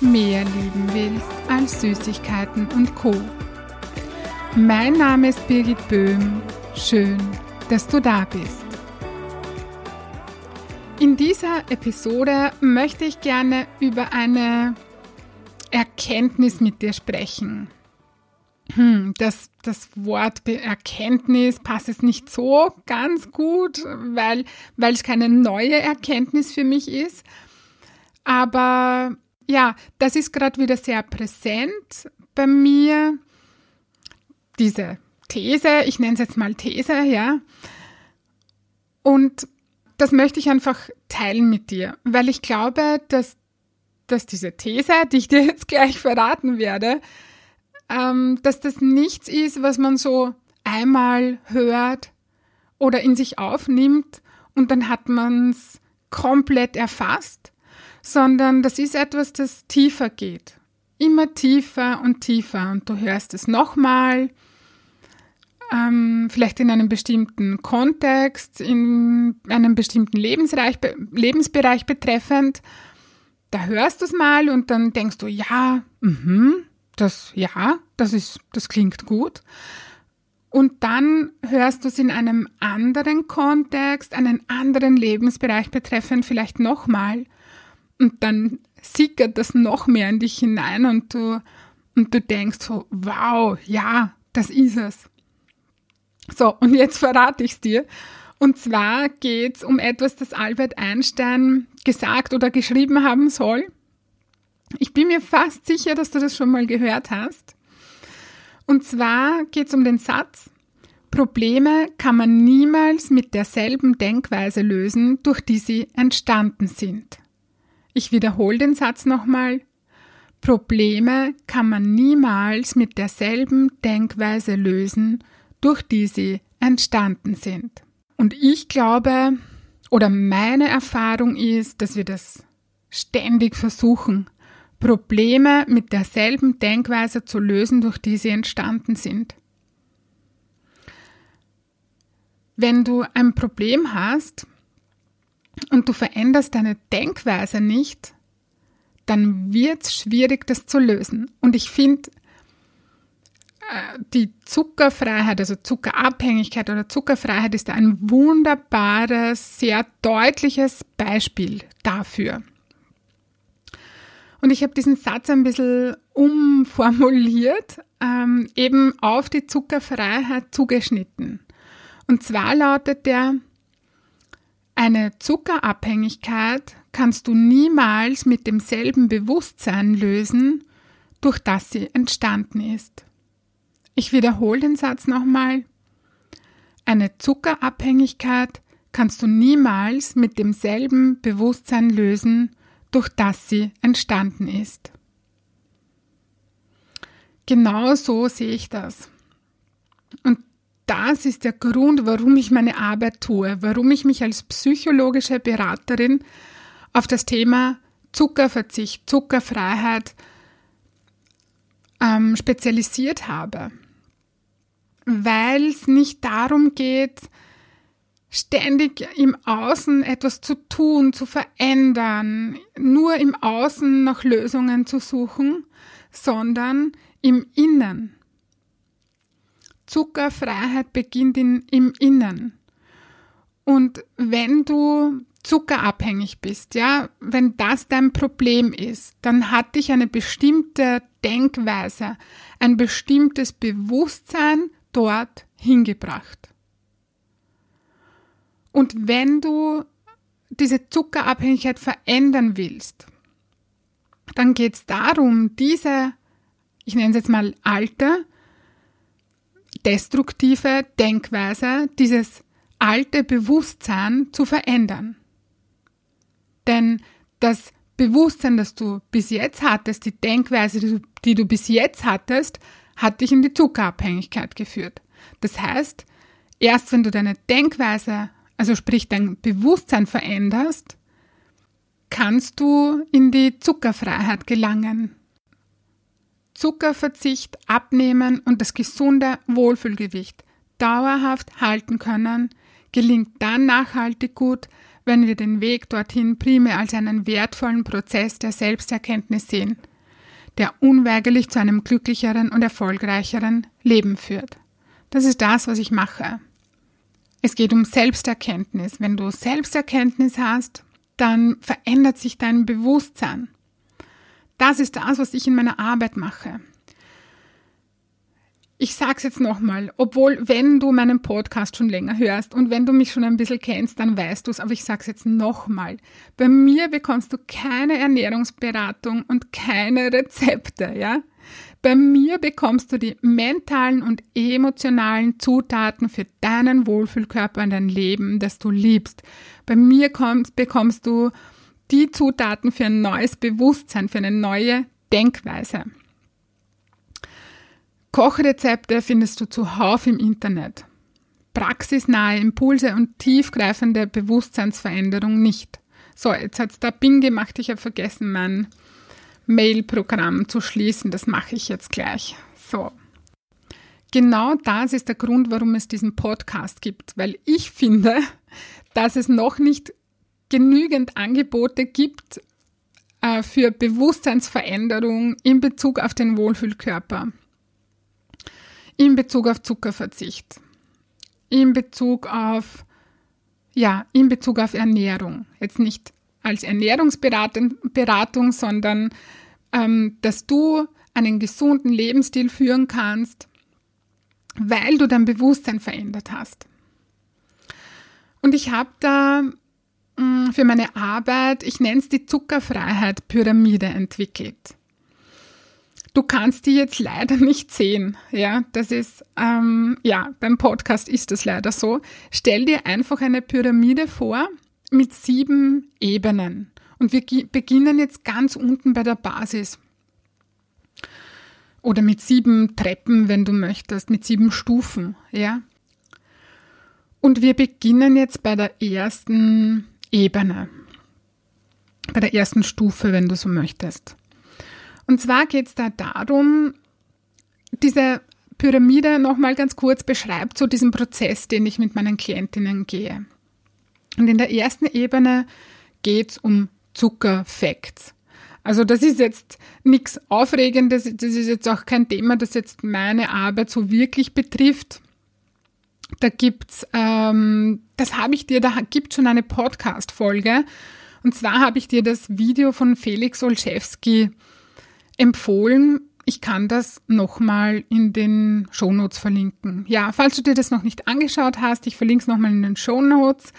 mehr lieben willst als Süßigkeiten und Co. Mein Name ist Birgit Böhm. Schön, dass du da bist. In dieser Episode möchte ich gerne über eine Erkenntnis mit dir sprechen. Hm, das, das Wort Erkenntnis passt es nicht so ganz gut, weil, weil es keine neue Erkenntnis für mich ist. Aber ja, das ist gerade wieder sehr präsent bei mir. Diese These, ich nenne es jetzt mal These, ja. Und das möchte ich einfach teilen mit dir, weil ich glaube, dass, dass diese These, die ich dir jetzt gleich verraten werde, ähm, dass das nichts ist, was man so einmal hört oder in sich aufnimmt und dann hat man es komplett erfasst, sondern das ist etwas, das tiefer geht. Immer tiefer und tiefer und du hörst es nochmal, ähm, vielleicht in einem bestimmten Kontext, in einem bestimmten Lebensbereich, Lebensbereich betreffend. Da hörst du es mal und dann denkst du, ja, mh, das, ja, das ist, das klingt gut. Und dann hörst du es in einem anderen Kontext, einen anderen Lebensbereich betreffend vielleicht nochmal. Und dann sickert das noch mehr in dich hinein und du, und du denkst so, wow, ja, das ist es. So, und jetzt verrate ich es dir. Und zwar geht es um etwas, das Albert Einstein gesagt oder geschrieben haben soll. Ich bin mir fast sicher, dass du das schon mal gehört hast. Und zwar geht es um den Satz, Probleme kann man niemals mit derselben Denkweise lösen, durch die sie entstanden sind. Ich wiederhole den Satz nochmal. Probleme kann man niemals mit derselben Denkweise lösen, durch die sie entstanden sind. Und ich glaube, oder meine Erfahrung ist, dass wir das ständig versuchen, Probleme mit derselben Denkweise zu lösen, durch die sie entstanden sind. Wenn du ein Problem hast und du veränderst deine Denkweise nicht, dann wird es schwierig, das zu lösen. Und ich finde, äh, die Zuckerfreiheit, also Zuckerabhängigkeit oder Zuckerfreiheit ist ein wunderbares, sehr deutliches Beispiel dafür. Und ich habe diesen Satz ein bisschen umformuliert, ähm, eben auf die Zuckerfreiheit zugeschnitten. Und zwar lautet der, eine Zuckerabhängigkeit kannst du niemals mit demselben Bewusstsein lösen, durch das sie entstanden ist. Ich wiederhole den Satz nochmal. Eine Zuckerabhängigkeit kannst du niemals mit demselben Bewusstsein lösen, durch das sie entstanden ist. Genau so sehe ich das. Das ist der Grund, warum ich meine Arbeit tue, warum ich mich als psychologische Beraterin auf das Thema Zuckerverzicht, Zuckerfreiheit ähm, spezialisiert habe. Weil es nicht darum geht, ständig im Außen etwas zu tun, zu verändern, nur im Außen nach Lösungen zu suchen, sondern im Innen. Zuckerfreiheit beginnt in, im Innen. Und wenn du zuckerabhängig bist, ja, wenn das dein Problem ist, dann hat dich eine bestimmte Denkweise, ein bestimmtes Bewusstsein dort hingebracht. Und wenn du diese Zuckerabhängigkeit verändern willst, dann geht es darum, diese, ich nenne es jetzt mal alte, destruktive Denkweise, dieses alte Bewusstsein zu verändern. Denn das Bewusstsein, das du bis jetzt hattest, die Denkweise, die du, die du bis jetzt hattest, hat dich in die Zuckerabhängigkeit geführt. Das heißt, erst wenn du deine Denkweise, also sprich dein Bewusstsein veränderst, kannst du in die Zuckerfreiheit gelangen. Zuckerverzicht, Abnehmen und das gesunde Wohlfühlgewicht dauerhaft halten können, gelingt dann nachhaltig gut, wenn wir den Weg dorthin primär als einen wertvollen Prozess der Selbsterkenntnis sehen, der unweigerlich zu einem glücklicheren und erfolgreicheren Leben führt. Das ist das, was ich mache. Es geht um Selbsterkenntnis. Wenn du Selbsterkenntnis hast, dann verändert sich dein Bewusstsein. Das ist das, was ich in meiner Arbeit mache ich sag's jetzt nochmal, obwohl, wenn du meinen Podcast schon länger hörst und wenn du mich schon ein bisschen kennst, dann weißt du's, aber ich sag's jetzt nochmal. Bei mir bekommst du keine Ernährungsberatung und keine Rezepte, ja? Bei mir bekommst du die mentalen und emotionalen Zutaten für deinen Wohlfühlkörper und dein Leben, das du liebst. Bei mir kommst, bekommst du die Zutaten für ein neues Bewusstsein, für eine neue Denkweise. Kochrezepte findest du zuhauf im Internet. Praxisnahe Impulse und tiefgreifende Bewusstseinsveränderung nicht. So, jetzt hat es da Bing gemacht. Ich habe vergessen, mein Mail-Programm zu schließen. Das mache ich jetzt gleich. So. Genau das ist der Grund, warum es diesen Podcast gibt, weil ich finde, dass es noch nicht genügend Angebote gibt äh, für Bewusstseinsveränderung in Bezug auf den Wohlfühlkörper in Bezug auf Zuckerverzicht, in Bezug auf, ja, in Bezug auf Ernährung. Jetzt nicht als Ernährungsberatung, Beratung, sondern ähm, dass du einen gesunden Lebensstil führen kannst, weil du dein Bewusstsein verändert hast. Und ich habe da für meine Arbeit, ich nenne es die Zuckerfreiheit Pyramide entwickelt. Du kannst die jetzt leider nicht sehen. Ja, das ist, ähm, ja, beim Podcast ist das leider so. Stell dir einfach eine Pyramide vor mit sieben Ebenen. Und wir beginnen jetzt ganz unten bei der Basis. Oder mit sieben Treppen, wenn du möchtest, mit sieben Stufen, ja. Und wir beginnen jetzt bei der ersten Ebene. Bei der ersten Stufe, wenn du so möchtest. Und zwar geht es da darum, diese Pyramide nochmal ganz kurz beschreibt, so diesen Prozess, den ich mit meinen Klientinnen gehe. Und in der ersten Ebene geht es um Zuckerfacts. Also das ist jetzt nichts Aufregendes, das ist jetzt auch kein Thema, das jetzt meine Arbeit so wirklich betrifft. Da gibt's, ähm, das habe ich dir, da gibt schon eine Podcast-Folge. Und zwar habe ich dir das Video von Felix Olszewski empfohlen. Ich kann das nochmal in den Shownotes verlinken. Ja, falls du dir das noch nicht angeschaut hast, ich verlinke es nochmal in den Shownotes.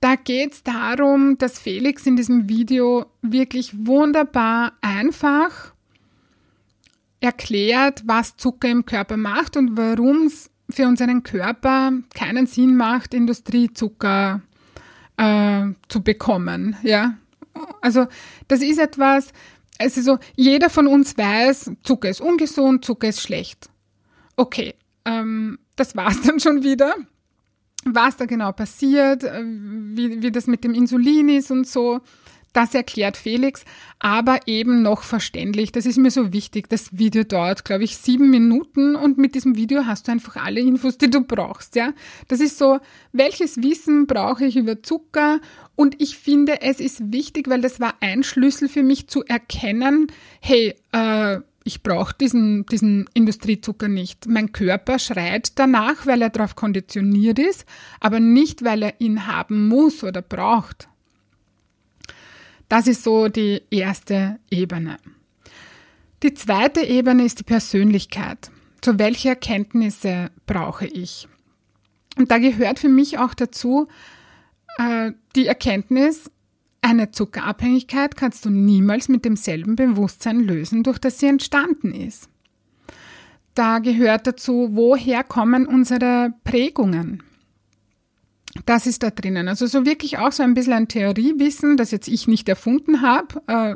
Da geht es darum, dass Felix in diesem Video wirklich wunderbar einfach erklärt, was Zucker im Körper macht und warum es für unseren Körper keinen Sinn macht, Industriezucker äh, zu bekommen. Ja, also das ist etwas, also so, jeder von uns weiß, Zucker ist ungesund, Zucker ist schlecht. Okay, ähm, das war's dann schon wieder. Was da genau passiert, äh, wie, wie das mit dem Insulin ist und so, das erklärt Felix, aber eben noch verständlich. Das ist mir so wichtig. Das Video dauert, glaube ich, sieben Minuten und mit diesem Video hast du einfach alle Infos, die du brauchst. Ja, das ist so, welches Wissen brauche ich über Zucker? Und ich finde, es ist wichtig, weil das war ein Schlüssel für mich zu erkennen, hey, äh, ich brauche diesen, diesen Industriezucker nicht. Mein Körper schreit danach, weil er darauf konditioniert ist, aber nicht, weil er ihn haben muss oder braucht. Das ist so die erste Ebene. Die zweite Ebene ist die Persönlichkeit. Zu welche Erkenntnisse brauche ich? Und da gehört für mich auch dazu äh, die Erkenntnis, eine Zuckerabhängigkeit kannst du niemals mit demselben Bewusstsein lösen, durch das sie entstanden ist. Da gehört dazu, woher kommen unsere Prägungen? Das ist da drinnen. Also so wirklich auch so ein bisschen ein Theoriewissen, das jetzt ich nicht erfunden habe. Äh,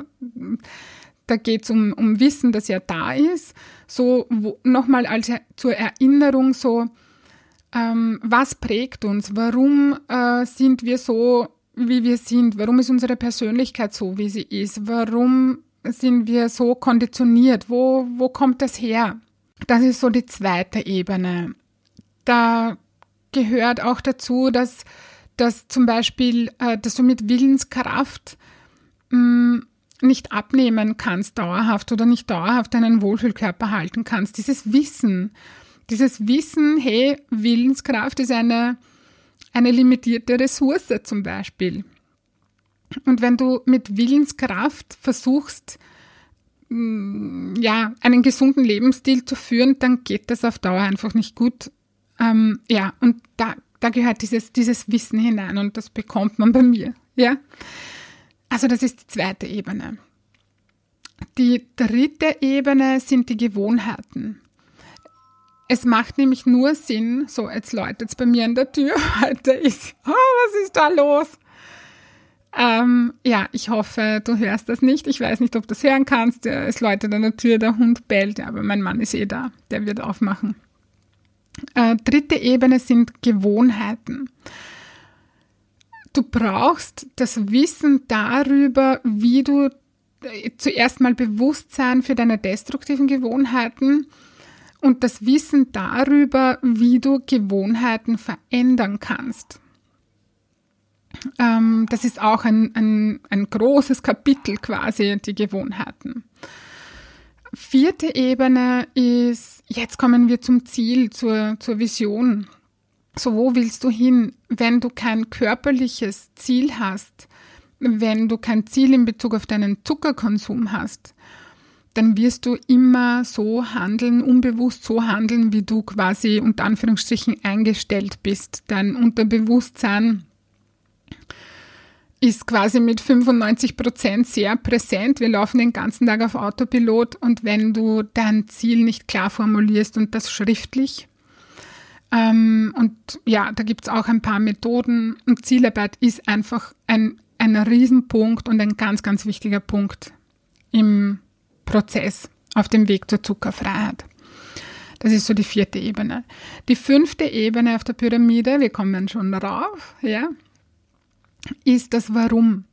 da geht es um, um Wissen, das ja da ist. So nochmal als zur Erinnerung so, ähm, was prägt uns? Warum äh, sind wir so, wie wir sind? Warum ist unsere Persönlichkeit so, wie sie ist? Warum sind wir so konditioniert? Wo, wo kommt das her? Das ist so die zweite Ebene. Da gehört auch dazu, dass, dass zum Beispiel, äh, dass du mit Willenskraft mh, mm, nicht abnehmen kannst dauerhaft oder nicht dauerhaft einen Wohlfühlkörper halten kannst. Dieses Wissen, dieses Wissen, hey, Willenskraft ist eine, eine limitierte Ressource zum Beispiel. Und wenn du mit Willenskraft versuchst, mm, ja, einen gesunden Lebensstil zu führen, dann geht das auf Dauer einfach nicht gut. Ähm, ja, und da, da gehört dieses, dieses Wissen hinein und das bekommt man bei mir. Ja, also das ist die zweite Ebene. Die dritte Ebene sind die Gewohnheiten. Es macht nämlich nur Sinn, so jetzt läutet es bei mir an der Tür, heute ist, oh, was ist da los? Ähm, ja, ich hoffe, du hörst das nicht. Ich weiß nicht, ob du das hören kannst. Es läutet an der Tür, der Hund bellt, aber mein Mann ist eh da, der wird aufmachen. Äh, dritte Ebene sind Gewohnheiten. Du brauchst das Wissen darüber, wie du äh, zuerst mal Bewusstsein für deine destruktiven Gewohnheiten und das Wissen darüber, wie du Gewohnheiten verändern kannst. Ähm, das ist auch ein, ein, ein großes Kapitel quasi, die Gewohnheiten. Vierte Ebene ist, jetzt kommen wir zum Ziel, zur, zur Vision. So, wo willst du hin, wenn du kein körperliches Ziel hast, wenn du kein Ziel in Bezug auf deinen Zuckerkonsum hast, dann wirst du immer so handeln, unbewusst so handeln, wie du quasi unter Anführungsstrichen eingestellt bist. Dein Unterbewusstsein ist quasi mit 95 Prozent sehr präsent. Wir laufen den ganzen Tag auf Autopilot und wenn du dein Ziel nicht klar formulierst und das schriftlich, ähm, und ja, da gibt es auch ein paar Methoden und Zielarbeit ist einfach ein, ein Riesenpunkt und ein ganz, ganz wichtiger Punkt im Prozess auf dem Weg zur Zuckerfreiheit. Das ist so die vierte Ebene. Die fünfte Ebene auf der Pyramide, wir kommen schon darauf, ja, ist das Warum.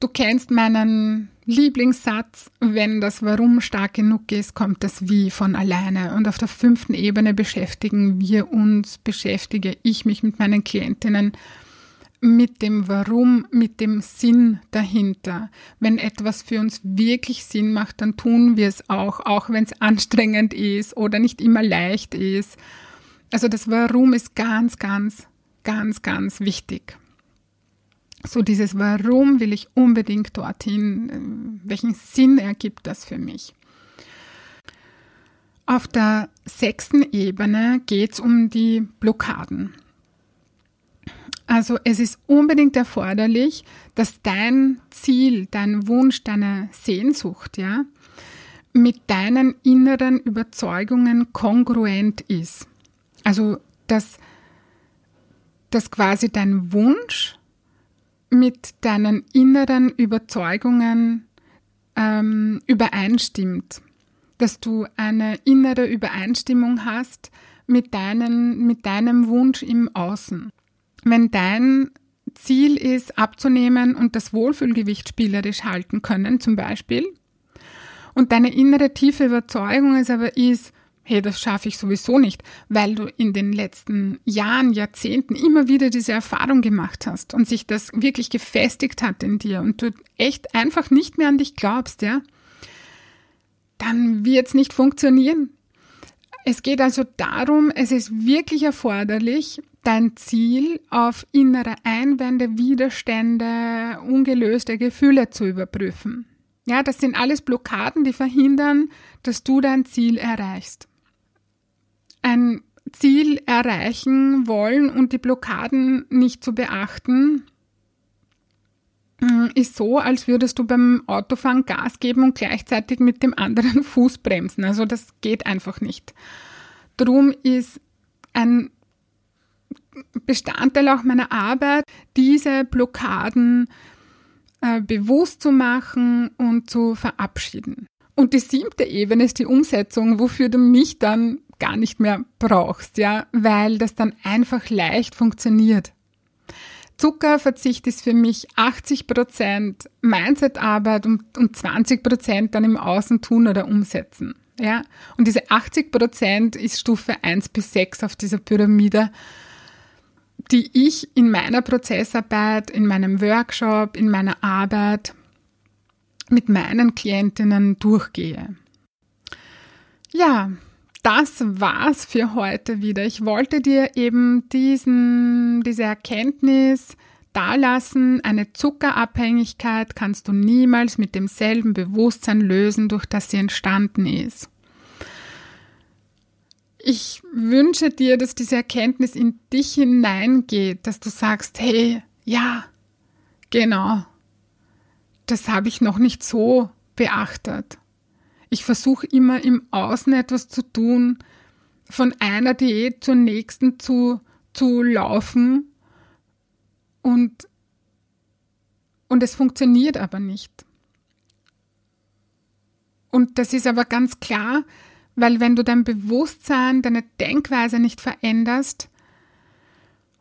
Du kennst meinen Lieblingssatz, wenn das Warum stark genug ist, kommt das Wie von alleine. Und auf der fünften Ebene beschäftigen wir uns, beschäftige ich mich mit meinen Klientinnen mit dem Warum, mit dem Sinn dahinter. Wenn etwas für uns wirklich Sinn macht, dann tun wir es auch, auch wenn es anstrengend ist oder nicht immer leicht ist. Also das Warum ist ganz, ganz, ganz, ganz wichtig so dieses Warum will ich unbedingt dorthin, äh, welchen Sinn ergibt das für mich. Auf der sechsten Ebene geht es um die Blockaden. Also es ist unbedingt erforderlich, dass dein Ziel, dein Wunsch, deine Sehnsucht, ja, mit deinen inneren Überzeugungen kongruent ist. Also dass, dass quasi dein Wunsch mit deinen inneren Überzeugungen ähm, übereinstimmt, dass du eine innere Übereinstimmung hast mit, deinen, mit deinem Wunsch im Außen. Wenn dein Ziel ist, abzunehmen und das Wohlfühlgewicht spielerisch halten können, zum Beispiel, und deine innere tiefe Überzeugung ist aber ist, hey, das schaffe ich sowieso nicht, weil du in den letzten Jahren, Jahrzehnten immer wieder diese Erfahrung gemacht hast und sich das wirklich gefestigt hat in dir und du echt einfach nicht mehr an dich glaubst, ja, dann wird es nicht funktionieren. Es geht also darum, es ist wirklich erforderlich, dein Ziel auf innere Einwände, Widerstände, ungelöste Gefühle zu überprüfen. Ja, das sind alles Blockaden, die verhindern, dass du dein Ziel erreichst ein Ziel erreichen wollen und die Blockaden nicht zu beachten, mm, ist so, als würdest du beim Autofahren Gas geben und gleichzeitig mit dem anderen Fuß bremsen. Also das geht einfach nicht. Drum ist ein Bestandteil auch meiner Arbeit, diese Blockaden äh, bewusst zu machen und zu verabschieden. Und die siebte Ebene ist die Umsetzung, wofür du mich dann gar nicht mehr brauchst, ja, weil das dann einfach leicht funktioniert. Zuckerverzicht ist für mich 80 Prozent Mindsetarbeit und, und 20 Prozent dann im Außen tun oder umsetzen. Ja, und diese 80 Prozent ist Stufe 1 bis 6 auf dieser Pyramide, die ich in meiner Prozessarbeit, in meinem Workshop, in meiner Arbeit mit meinen Klientinnen durchgehe. Ja, das war's für heute wieder. Ich wollte dir eben diesen, diese Erkenntnis dalassen. Eine Zuckerabhängigkeit kannst du niemals mit demselben Bewusstsein lösen, durch das sie entstanden ist. Ich wünsche dir, dass diese Erkenntnis in dich hineingeht, dass du sagst, hey, ja, genau, das habe ich noch nicht so beachtet. Ich versuche immer im Außen etwas zu tun, von einer Diät zur nächsten zu, zu laufen und, und es funktioniert aber nicht. Und das ist aber ganz klar, weil wenn du dein Bewusstsein, deine Denkweise nicht veränderst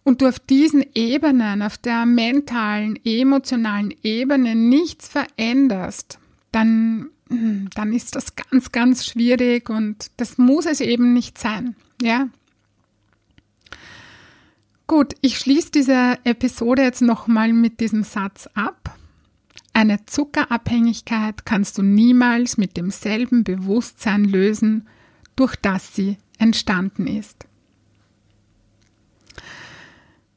und du auf diesen Ebenen, auf der mentalen, emotionalen Ebene nichts veränderst, dann dann ist das ganz, ganz schwierig und das muss es eben nicht sein. Ja. Gut, ich schließe diese Episode jetzt nochmal mit diesem Satz ab. Eine Zuckerabhängigkeit kannst du niemals mit demselben Bewusstsein lösen, durch das sie entstanden ist.